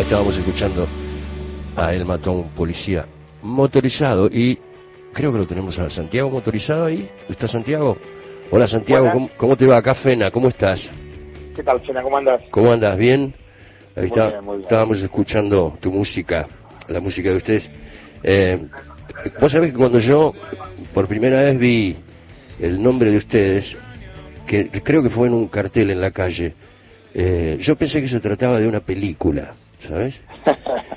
Ahí estábamos escuchando a El Matón Policía motorizado y creo que lo tenemos a Santiago motorizado ahí. ¿Está Santiago? Hola Santiago, ¿cómo, te va acá Fena? ¿Cómo estás? ¿Qué tal Fena? ¿Cómo andas? ¿Cómo andas? ¿Bien? Ahí está, estábamos escuchando tu música, la música de ustedes. Eh, Vos sabés que cuando yo por primera vez vi el nombre de ustedes, que creo que fue en un cartel en la calle, eh, yo pensé que se trataba de una película, ¿sabes?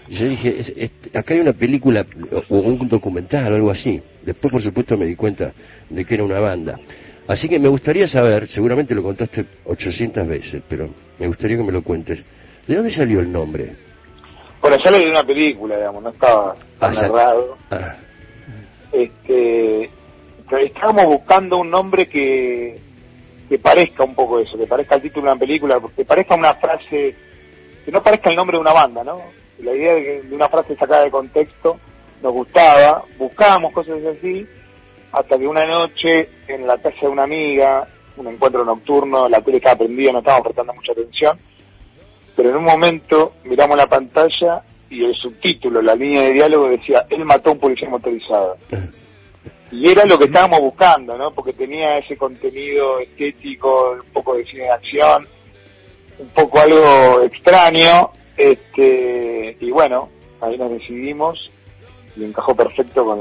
Yo dije, acá hay una película o un documental o algo así. Después, por supuesto, me di cuenta de que era una banda. Así que me gustaría saber, seguramente lo contaste 800 veces, pero me gustaría que me lo cuentes. ¿De dónde salió el nombre? Bueno, sale de una película, digamos, no estaba tan narrado. Ah. Este, estábamos buscando un nombre que, que parezca un poco eso, que parezca el título de una película, que parezca una frase, que no parezca el nombre de una banda, ¿no? La idea de, de una frase sacada de contexto nos gustaba, buscábamos cosas así, hasta que una noche en la casa de una amiga, un encuentro nocturno, la tele estaba prendida, no estábamos prestando mucha atención, pero en un momento miramos la pantalla y el subtítulo, la línea de diálogo decía, él mató a un policía motorizado. Y era lo que estábamos buscando, ¿no? Porque tenía ese contenido estético, un poco de cine de acción, un poco algo extraño, este, y bueno, ahí nos decidimos y encajó perfecto con,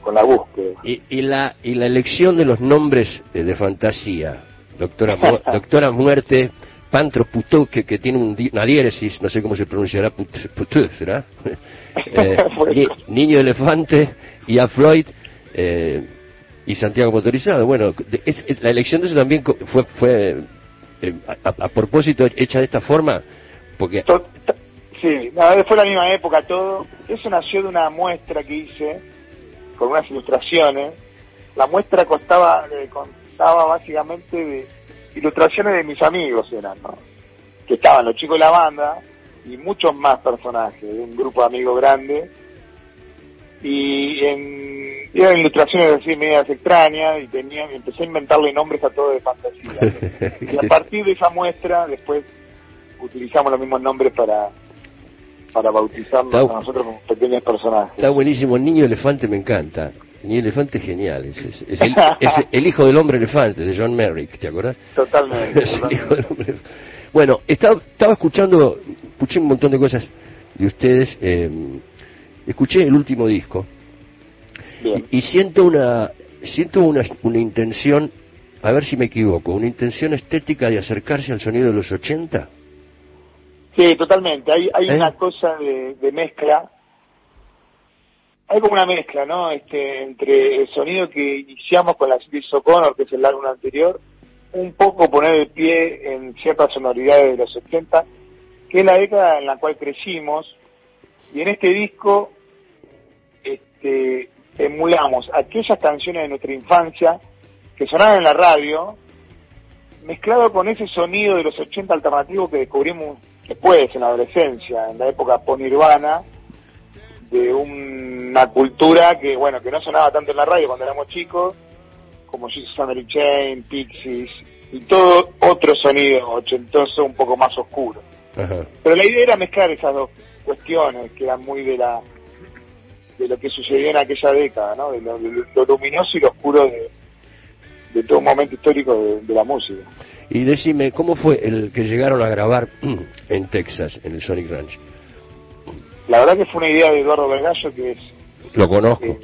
con la búsqueda. Y, y, la, y la elección de los nombres de, fantasía, doctora, doctora Muerte, Pantro Putó, que, que tiene una diéresis, no sé cómo se pronunciará, Putó, ¿será? Eh, niño Elefante y a Floyd eh, y Santiago Motorizado. Bueno, la elección de eso también fue, fue eh, a, propósito hecha de esta forma, porque... Sí, fue la misma época todo. Eso nació de una muestra que hice con unas ilustraciones. La muestra costaba, constaba básicamente de ilustraciones de mis amigos eran, ¿no? Que estaban los chicos de la banda y muchos más personajes, de un grupo de amigos grande. Y en, eran ilustraciones así medias extrañas y tenía, empecé a inventarle nombres a todo de fantasía. y a partir de esa muestra, después utilizamos los mismos nombres para para bautizarnos a nosotros como pequeños personajes. Está buenísimo, el niño elefante me encanta. Ni elefante es genial, es, es, el, hijo del hombre elefante de John Merrick, ¿te acuerdas? Totalmente. Bueno, estaba, estaba escuchando, escuché un montón de cosas de ustedes, eh, escuché el último disco y, siento una siento una, una intención, a ver si me equivoco, una intención estética de acercarse al sonido de los 80. Sí, totalmente. Hay, hay ¿Eh? una cosa de, de mezcla hay como una mezcla, ¿no? Este, entre el sonido que iniciamos con la Cities O'Connor, que es el álbum anterior, un poco poner el pie en ciertas sonoridades de los 70, que es la década en la cual crecimos, y en este disco este, emulamos aquellas canciones de nuestra infancia que sonaban en la radio, mezclado con ese sonido de los 80 alternativos que descubrimos después, en la adolescencia, en la época ponirvana, de una cultura que, bueno, que no sonaba tanto en la radio cuando éramos chicos, como Jesus Family Chain, Pixies, y todo otro sonido ochentoso un poco más oscuro. Pero la idea era mezclar esas dos cuestiones que eran muy de la de lo que sucedió en aquella década, ¿no? De lo, luminoso y lo oscuro de, de todo un momento histórico de, de, la música. Y decime, ¿cómo fue el que llegaron a grabar en Texas, en el Sonic Ranch? La verdad que fue una idea de Eduardo Vergallo, que es... Lo conozco. Eh,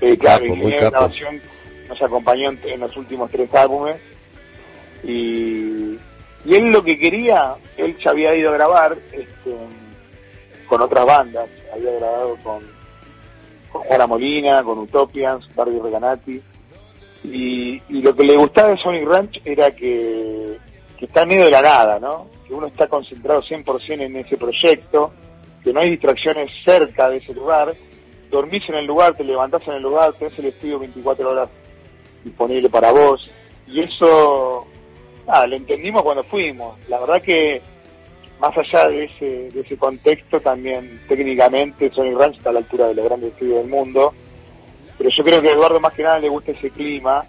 eh, claro, grabación nos acompañó en, los últimos tres álbumes. Y, y él lo que quería, él ya había ido a grabar este, con otras bandas. Había grabado con, con Juana Molina, con Utopians, Barbie Reganati. Y, lo que le gustaba de Sonic Ranch era que, que está en medio de la nada, ¿no? Que uno está concentrado 100% en ese proyecto que no hay distracciones cerca de ese lugar, dormís en el lugar, te levantás en el lugar, tenés el estudio 24 horas disponible para vos, y eso, nada, lo entendimos cuando fuimos. La verdad que, más allá de ese, de ese contexto, también técnicamente Sony Ranch está a la altura de los grandes estudios del mundo, pero yo creo que a Eduardo más que nada le gusta ese clima,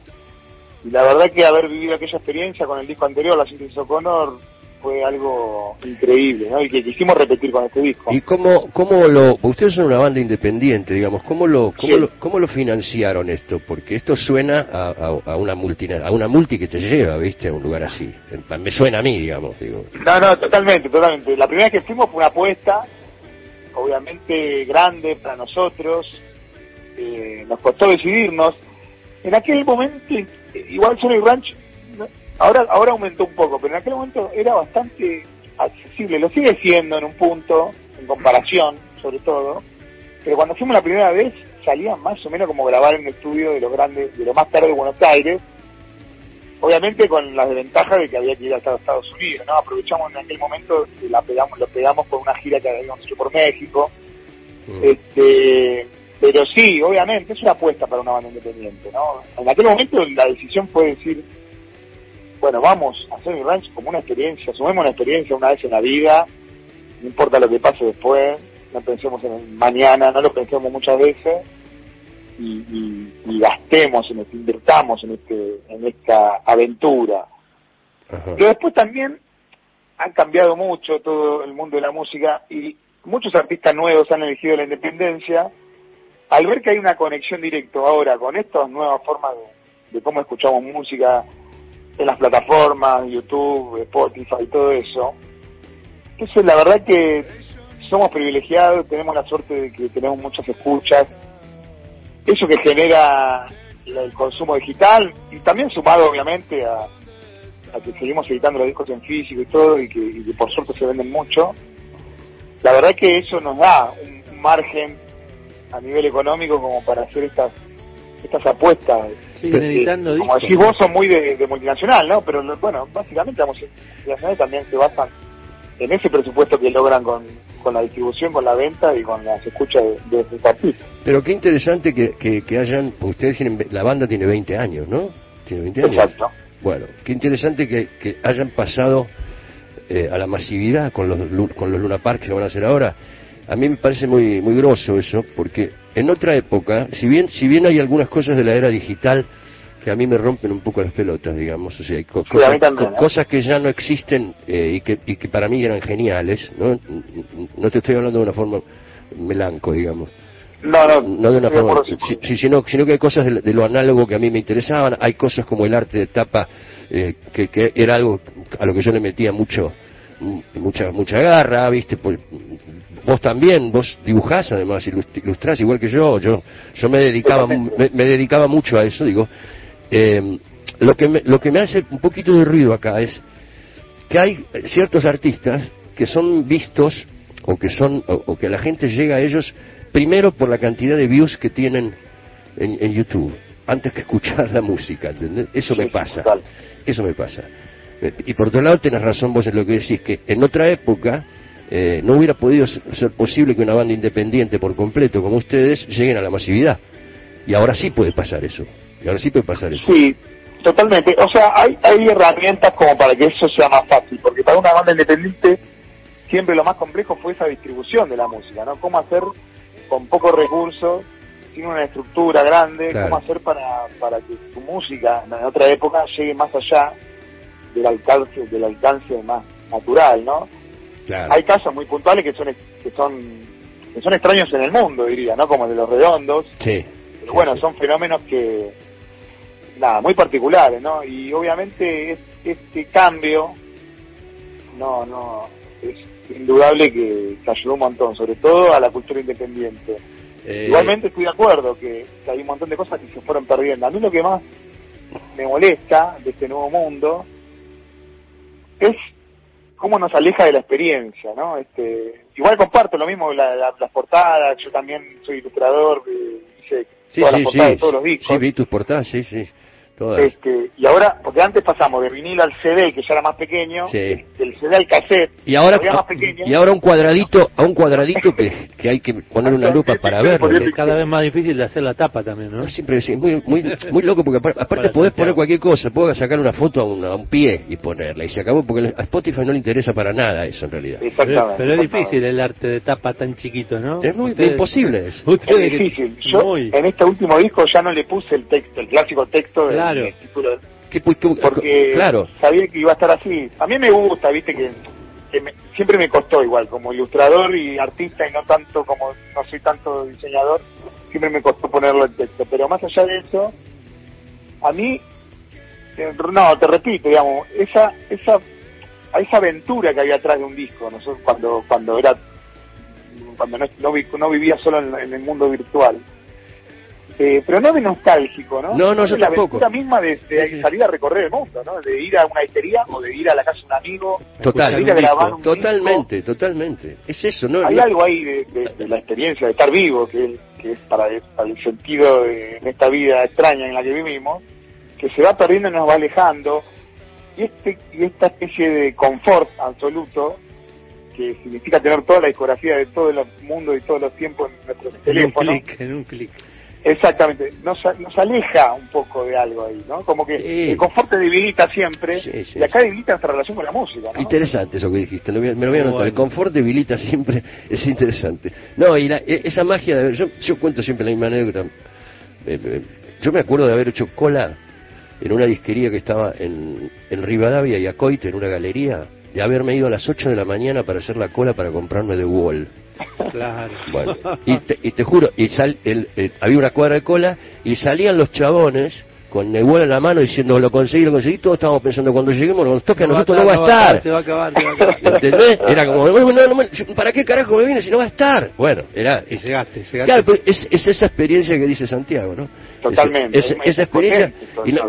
y la verdad que haber vivido aquella experiencia con el disco anterior, La Ciencia O'Connor, fue algo increíble, ¿no? Y que quisimos repetir con este disco. ¿Y cómo, cómo lo, ustedes son una banda independiente, digamos, cómo lo, cómo, lo, cómo lo financiaron esto? Porque esto suena a, a, una multi, a una multi que te lleva, ¿viste? A un lugar así. Me suena a mí, digamos, digo. No, no, totalmente, totalmente. La primera vez que fuimos fue una apuesta, obviamente grande para nosotros, eh, nos costó decidirnos. En aquel momento, igual Sony Ranch Ahora, ahora aumentó un poco, pero en aquel momento era bastante accesible. Lo sigue siendo en un punto, en comparación, sobre todo. Pero cuando fuimos la primera vez, salía más o menos como grabar en un estudio de los grandes, de lo más tarde de Buenos Aires. Obviamente con la desventaja de que había que ir hasta Estados Unidos, ¿no? Aprovechamos en aquel momento la pegamos, lo pegamos con una gira que habíamos hecho por México. Mm. Este, pero sí, obviamente, es una apuesta para una banda independiente, ¿no? En aquel momento la decisión fue decir, bueno, vamos a hacer mi ranch como una experiencia, sumemos una experiencia una vez en la vida, no importa lo que pase después, no pensemos en el mañana, no lo pensemos muchas veces y, gastemos, en este, invertamos en, este, en esta aventura. Pero después también ha cambiado mucho todo el mundo de la música y muchos artistas nuevos han elegido la independencia. Al ver que hay una conexión directa ahora con estas nuevas formas de cómo escuchamos música, en las plataformas, YouTube, Spotify, todo eso. Entonces, la verdad que somos privilegiados, tenemos la suerte de que tenemos muchas escuchas. Eso que genera el consumo digital y también sumado, obviamente, a, que seguimos editando los discos en físico y todo, y que, por suerte se venden mucho. La verdad que eso nos da un margen a nivel económico como para hacer estas estas apuestas Siguen editando Como decís vos, son muy de, multinacional, ¿no? Pero bueno, básicamente las multinacionales también se basan en ese presupuesto que logran con, con la distribución, con la venta y con las escuchas de, de artistas. Pero qué interesante que, que, hayan, ustedes tienen, la banda tiene 20 años, ¿no? Tiene 20 años. Exacto. Bueno, qué interesante que, que hayan pasado eh, a la masividad con los, con los Luna Park que van a hacer ahora. A mí me parece muy, muy groso eso, porque en otra época, si bien, si bien hay algunas cosas de la era digital que a mí me rompen un poco las pelotas, digamos, o sea, hay ¿eh? cosas, que ya no existen eh, y, que, y que para mí eran geniales, ¿no? No te estoy hablando de una forma melanco, digamos. No, no, no de una forma, sino, sino que hay cosas de, lo análogo que a mí me interesaban, hay cosas como el arte de tapa, eh, que, que era algo a lo que yo le metía mucho, mucha mucha garra, ¿viste? Pues, vos también, vos dibujás además, ilustrás igual que yo, yo yo me dedicaba me, dedicaba mucho a eso, digo. Eh, lo que me, lo que me hace un poquito de ruido acá es que hay ciertos artistas que son vistos o que son o, que la gente llega a ellos primero por la cantidad de views que tienen en, YouTube antes que escuchar la música, ¿entendés? Eso me pasa. Eso me pasa. Y por otro lado, tenés razón vos en lo que decís, que en otra época eh, no hubiera podido ser posible que una banda independiente por completo como ustedes lleguen a la masividad. Y ahora sí puede pasar eso. Y ahora sí puede pasar eso. Sí, totalmente. O sea, hay, hay herramientas como para que eso sea más fácil, porque para una banda independiente siempre lo más complejo fue esa distribución de la música, ¿no? Cómo hacer con pocos recursos, sin una estructura grande, cómo hacer para, para que tu música en otra época llegue más allá del alcance, del alcance más natural, ¿no? Hay casos muy puntuales que son que son que son extraños en el mundo, diría, ¿no? Como el de los redondos. Sí. Pero bueno, son fenómenos que nada, muy particulares, ¿no? Y obviamente este cambio no no es indudable que, ayudó un montón, sobre todo a la cultura independiente. Eh, Igualmente estoy de acuerdo que, que hay un montón de cosas que se fueron perdiendo. A mí lo que más me molesta de este nuevo mundo es cómo nos aleja de la experiencia, ¿no? Este, igual comparto lo mismo, la, las portadas, yo también soy ilustrador, eh, hice todas las portadas de todos los discos. Sí, vi tus portadas, sí, sí. Este, y ahora, porque antes pasamos de vinilo al CD, que ya era más pequeño, del CD al cassette, y ahora, más pequeño. Y ahora un cuadradito, a un cuadradito que, que hay que poner una lupa para verlo. Es cada vez más difícil de hacer la tapa también, ¿no? Siempre es muy, muy, muy loco, porque aparte, podés poner cualquier cosa, puedo sacar una foto a un, a un, pie y ponerla, y se acabó, porque a Spotify no le interesa para nada eso en realidad. Exactamente. Pero, es difícil el arte de tapa tan chiquito, ¿no? Es muy imposible eso. Es difícil. Yo en este último disco ya no le puse el texto, el clásico texto del título porque claro. sabía que iba a estar así. A mí me gusta, viste, que, siempre me costó igual, como ilustrador y artista y no tanto como, no soy tanto diseñador, siempre me costó ponerlo en texto. Pero más allá de eso, a mí, no, te repito, digamos, esa, esa, esa aventura que había atrás de un disco, nosotros cuando, cuando era, cuando no, no, vivía solo en el mundo virtual eh, pero no de nostálgico, ¿no? No, no, yo la tampoco. La misma de, salir a recorrer el mundo, ¿no? De ir a una histeria o de ir a la casa de un amigo. Total, de ir a grabar un totalmente, totalmente. Es eso, ¿no? Hay algo ahí de, la experiencia de estar vivo, que, que es para, el sentido de, esta vida extraña en la que vivimos, que se va perdiendo y nos va alejando. Y, este, y esta especie de confort absoluto que significa tener toda la discografía de todo el mundo y todos los tiempos en nuestros teléfonos. En un clic, en un clic. Exactamente, nos, nos aleja un poco de algo ahí, ¿no? Como que el confort te debilita siempre y acá debilita nuestra relación con la música, ¿no? Interesante eso que dijiste, me lo voy a anotar. El confort debilita siempre, es interesante. No, y e, esa magia de yo, yo cuento siempre la misma anécdota. Eh, eh, yo me acuerdo de haber hecho cola en una disquería que estaba en, en Rivadavia y Acoite, en una galería, de haberme ido a las 8 de la mañana para hacer la cola para comprarme The Wall. Claro. Bueno, y te, juro, y sal, el, había una cuadra de cola y salían los chabones con el vuelo en la mano diciendo lo conseguí, lo conseguí, todos estábamos pensando cuando lleguemos, nos toque a nosotros no va a estar. Se va a acabar, se va a acabar. ¿Entendés? Era como, ¿para qué carajo me viene si no va a estar? Bueno, era... Y llegaste, llegaste. Claro, pues es, es esa experiencia que dice Santiago, ¿no? Totalmente. esa experiencia y la,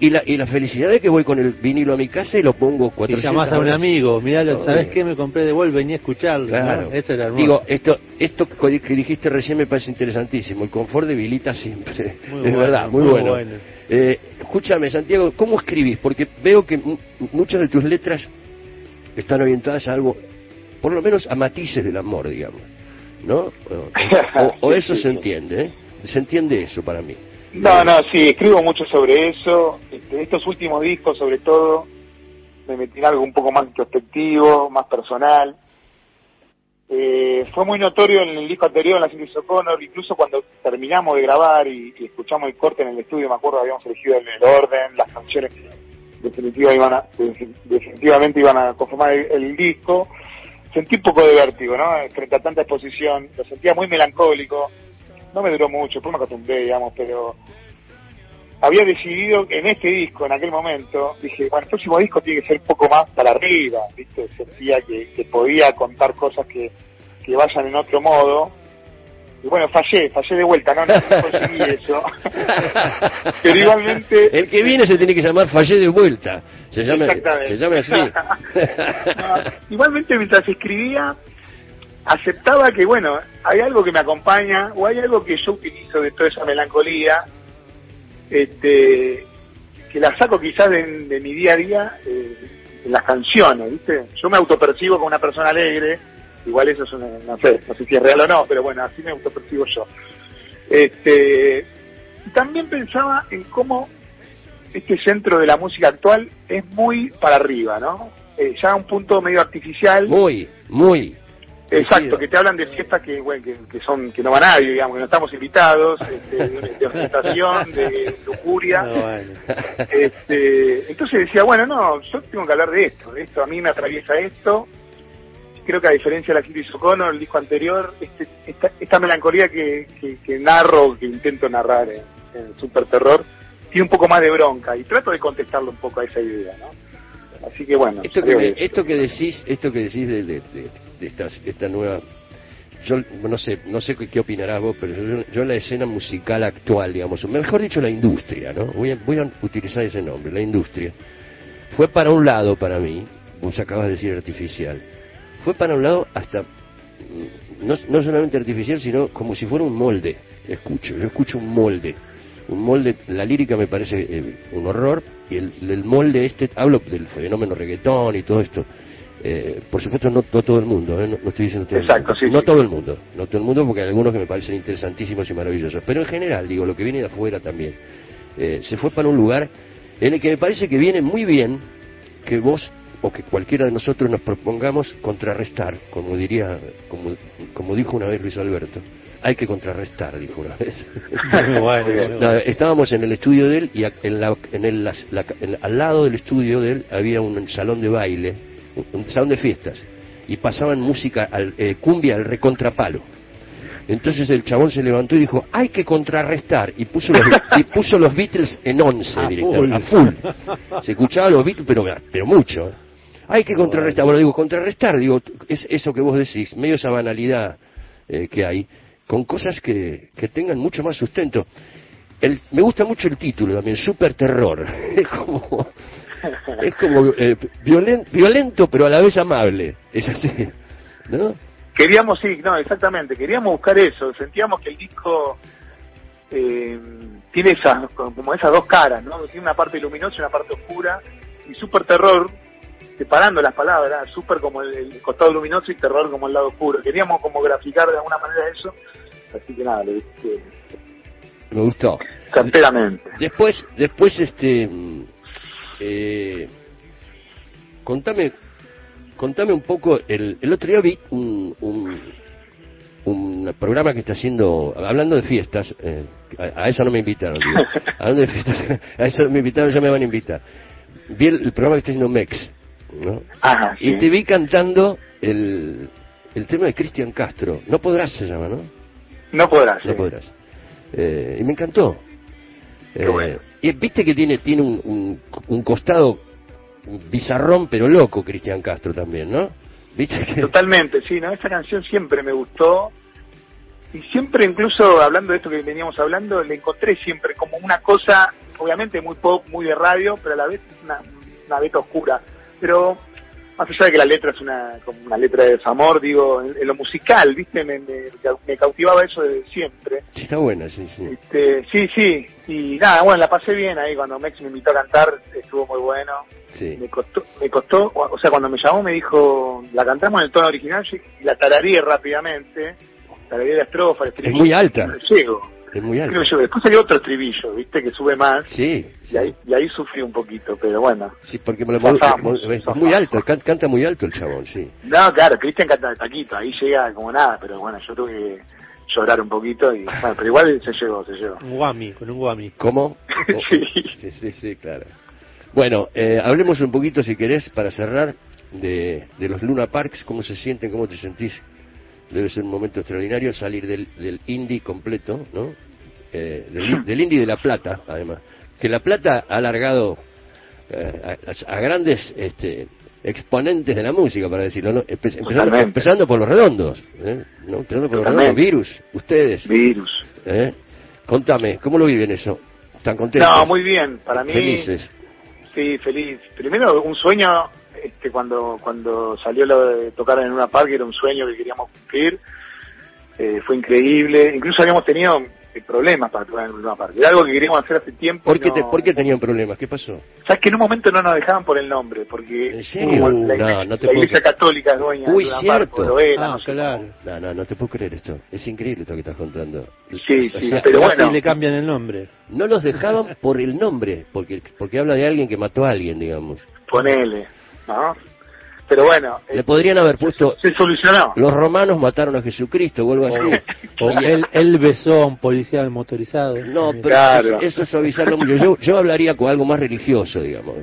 y, la, y la felicidad de que voy con el vinilo a mi casa y lo pongo 400 Y llamás a un amigo, mirá, ¿sabes qué? Me compré de Vol, venía a escucharlo. Claro. Eso era hermoso. Digo, esto, esto que dijiste recién me parece interesantísimo. El confort debilita siempre. es verdad, muy, bueno. Eh, escúchame, Santiago, ¿cómo escribís? Porque veo que muchas de tus letras están orientadas a algo, por lo menos a matices del amor, digamos. ¿No? O, eso se entiende, ¿eh? Se entiende eso para mí. No, no, sí, escribo mucho sobre eso. Este, estos últimos discos, sobre todo, me metí en algo un poco más introspectivo, más personal. Eh, fue muy notorio en el disco anterior, en la serie O'Connor, incluso cuando terminamos de grabar y, escuchamos el corte en el estudio, me acuerdo, habíamos elegido el, orden, las canciones definitiva iban definitivamente iban a conformar el, disco. Sentí un poco de vértigo, ¿no? Frente a tanta exposición, lo sentía muy melancólico no me duró mucho, después me acostumbré, digamos, pero había decidido en este disco, en aquel momento, dije, bueno, el próximo disco tiene que ser un poco más para arriba, ¿viste? Sentía que, que podía contar cosas que, que vayan en otro modo. Y bueno, fallé, fallé de vuelta, no, no conseguí eso. Pero igualmente... El que viene se tiene que llamar Fallé de vuelta. Se llama, se llama así. igualmente mientras escribía, aceptaba que, bueno, hay algo que me acompaña o hay algo que yo utilizo de toda esa melancolía, este, que la saco quizás de, mi día a día eh, en las canciones, ¿viste? Yo me autopercibo como una persona alegre, igual eso es una, no sé, no sé si es real o no, pero bueno, así me autopercibo yo. Este, también pensaba en cómo este centro de la música actual es muy para arriba, ¿no? Eh, ya a un punto medio artificial. Muy, muy. Exacto, que te hablan de fiestas que, bueno, que, son que no va nadie, digamos, que no estamos invitados, este, de, ostentación, de lujuria. Este, entonces decía, bueno, no, yo tengo que hablar de esto, de esto a mí me atraviesa esto. Creo que a diferencia de la Kitty Socono, el disco anterior, este, esta, esta melancolía que, que, narro, que intento narrar en, en Super Terror, tiene un poco más de bronca y trato de contestarlo un poco a esa idea, ¿no? Así que bueno. Esto que, esto que decís, esto que decís de, de, esta, esta, nueva, yo no sé, no sé qué, opinarás vos, pero yo, yo, la escena musical actual, digamos, mejor dicho la industria, ¿no? Voy a, voy a utilizar ese nombre, la industria. Fue para un lado para mí, vos acabas de decir artificial, fue para un lado hasta mm, no, no solamente artificial, sino como si fuera un molde. Escucho, yo escucho un molde un molde, la lírica me parece eh, un horror, y el, molde este, hablo del fenómeno reggaetón y todo esto, eh, por supuesto no, todo el mundo, eh, no, estoy diciendo todo el mundo, no todo el mundo, no todo el mundo porque hay algunos que me parecen interesantísimos y maravillosos, pero en general, digo, lo que viene de afuera también, se fue para un lugar en el que me parece que viene muy bien que vos o que cualquiera de nosotros nos propongamos contrarrestar, como diría, como, como dijo una vez Luis Alberto, hay que contrarrestar, dijo una vez. estábamos en el estudio de él y en la, en el, al lado del estudio de él había un salón de baile, un, salón de fiestas, y pasaban música, al, eh, cumbia al recontrapalo. Entonces el chabón se levantó y dijo, hay que contrarrestar. Y puso los, y puso los Beatles en once, a full. a full. Se escuchaba los Beatles, pero, pero mucho. ¿eh? Hay que contrarrestar. Bueno, digo, contrarrestar, digo, es eso que vos decís, medio esa banalidad eh, que hay, con cosas que, que tengan mucho más sustento. El, me gusta mucho el título también, Super Terror. Es como, es como eh, violento, pero a la vez amable. Es así, ¿no? Queríamos, sí, no, exactamente, queríamos buscar eso, sentíamos que el disco eh, tiene esas, como esas dos caras, ¿no? Tiene una parte luminosa y una parte oscura, y super terror, separando las palabras, super como el, costado luminoso y terror como el lado oscuro. Queríamos como graficar de alguna manera eso, así que nada, le Me gustó. Certeramente. Después, después este, eh, contame contame un poco, el, el otro día vi un, un, programa que está haciendo, hablando de fiestas, eh, a, esa no me invitaron, hablando de fiestas, a esa no me invitaron, ya me van a invitar. Vi el, programa que está haciendo Mex, ¿no? Y te vi cantando el, el tema de Cristian Castro, No Podrás se llama, ¿no? No podrás. No podrás. Eh, y me encantó. Eh, y viste que tiene, tiene un, un, un costado bizarrón pero loco Cristian Castro también, ¿no? ¿Viste Totalmente, sí, ¿no? Esa canción siempre me gustó y siempre incluso hablando de esto que veníamos hablando, le encontré siempre como una cosa, obviamente muy pop, muy de radio, pero a la vez una, una beta oscura. Pero más allá de que la letra es una, como una letra de desamor, digo, en, lo musical, ¿viste? Me, me, cautivaba eso desde siempre. Sí, está buena, sí, sí. Este, sí, sí. Y nada, bueno, la pasé bien ahí cuando Mex me invitó a cantar, estuvo muy bueno. Sí. Me costó, me costó, o sea, cuando me llamó me dijo, la cantamos en el tono original y la tararía rápidamente, tararía la estrofa, Es muy alta. Llego. Es muy alto. después salió otro estribillo, ¿viste? Que sube más. Sí. Y, ahí, y ahí sufrí un poquito, pero bueno. Sí, porque me lo, es muy alto, canta, muy alto el chabón, sí. No, claro, Cristian canta de taquito, ahí llega como nada, pero bueno, yo tuve que llorar un poquito y bueno, pero igual se llevó, se llevó. Un guami, con un guami. ¿Cómo? sí. sí. Sí, claro. Bueno, eh, hablemos un poquito, si querés, para cerrar, de, de los Luna Parks, cómo se sienten, cómo te sentís debe ser un momento extraordinario salir del, del indie completo, ¿no? Eh, del, indie de La Plata, además. Que La Plata ha alargado eh, a, grandes este, exponentes de la música, para decirlo, ¿no? empezando, por los redondos, ¿eh? ¿no? Empezando por los redondos, Virus, ustedes. Virus. ¿eh? Contame, ¿cómo lo viven eso? ¿Están contentos? No, muy bien, para mí. Felices. Sí, feliz. Primero, un sueño este, cuando cuando salió lo de tocar en una parque era un sueño que queríamos cumplir. Eh, fue increíble. Incluso habíamos tenido eh, problemas para tocar en una parque. Era algo que queríamos hacer hace tiempo. ¿Por qué, ¿por qué tenían problemas? ¿Qué pasó? Sabes que en un momento no nos dejaban por el nombre, porque ¿En serio? la, no, no te la Iglesia Católica es dueña Uy, de cierto. Era, ah, no, claro. no, no, no te puedo creer esto. Es increíble esto que estás contando. Sí, sí, pero bueno. le cambian el nombre. No los dejaban por el nombre, porque porque habla de alguien que mató a alguien, digamos. Ponele, ¿no? Pero bueno. Le podrían haber puesto. Se solucionó. Los romanos mataron a Jesucristo o algo así. O, él, él, besó a un policía motorizado. No, pero eso, es avisarlo mucho. Yo, yo hablaría con algo más religioso, digamos.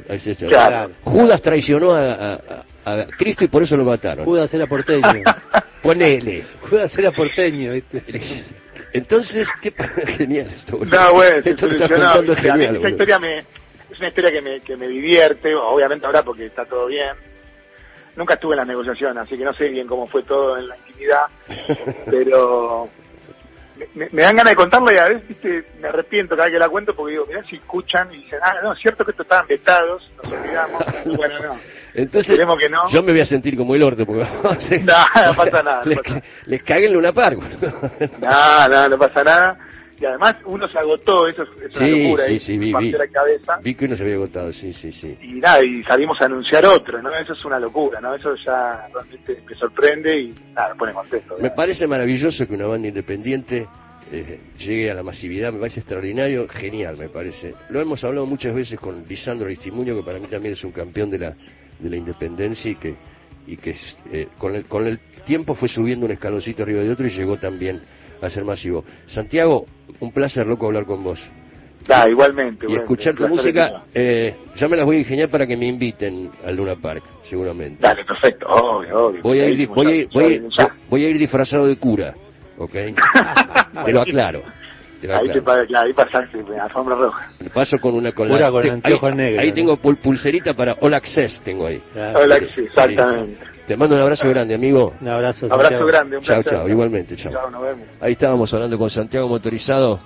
Claro. Judas traicionó a, a, Cristo y por eso lo mataron. Judas era porteño. Ponele. Judas era porteño. Entonces, qué genial esto. No, bueno, esto es genial, esta historia me, es una historia que me, que me divierte, obviamente ahora porque está todo bien nunca estuve en la negociación, así que no sé bien cómo fue todo en la intimidad, pero me, dan ganas de contarlo y a veces ¿viste? me arrepiento cada vez que la cuento porque digo, mirá si escuchan y dicen, ah, no, es cierto que esto estaban vetados, nos olvidamos, bueno, no. Entonces, que no. yo me voy a sentir como el orto porque no, no pasa nada. les, les caguen una par. no, no, no pasa nada y además uno se agotó, eso es, una locura. Sí, sí, vi, vi, vi, que uno se había agotado, sí, sí, sí. Y nada, y salimos a anunciar otro, ¿no? Eso es una locura, ¿no? Eso ya realmente me sorprende y nada, me pone contento. Me parece maravilloso que una banda independiente eh, llegue a la masividad, me parece extraordinario, genial, me parece. Lo hemos hablado muchas veces con Lisandro Aristimuño, que para mí también es un campeón de la, de la independencia y que, y que eh, con, el, con el tiempo fue subiendo un escaloncito arriba de otro y llegó también a ser masivo. Santiago, un placer, loco, hablar con vos. Da, igualmente. Y escuchar tu música, eh, ya me las voy a ingeniar para que me inviten al Luna Park, seguramente. Dale, perfecto, obvio, obvio. Voy a ir, voy a ir, voy a ir, disfrazado de cura, ¿ok? te lo aclaro. ahí, te, claro, ahí pasaste, alfombra roja. Paso con una con, la, con ahí, negro, ahí tengo pulserita para All Access, tengo ahí. All Access, exactamente. Te mando un abrazo grande, amigo. Un abrazo. Abrazo grande. Un chao, chao, igualmente, chao. Chao, nos vemos. Ahí estábamos hablando con Santiago Motorizado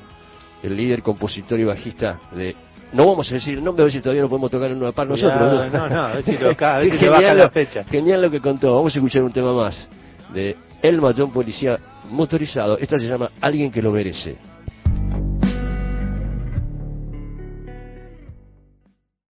el líder, compositor y bajista de... No vamos a decir el nombre, a ver si todavía no podemos tocar en una par nosotros. No, no, no, a ver si, lo, a ver si baja la fecha. Genial lo que contó. Vamos a escuchar un tema más de El Matón Policía Motorizado. Esta se llama Alguien que lo merece.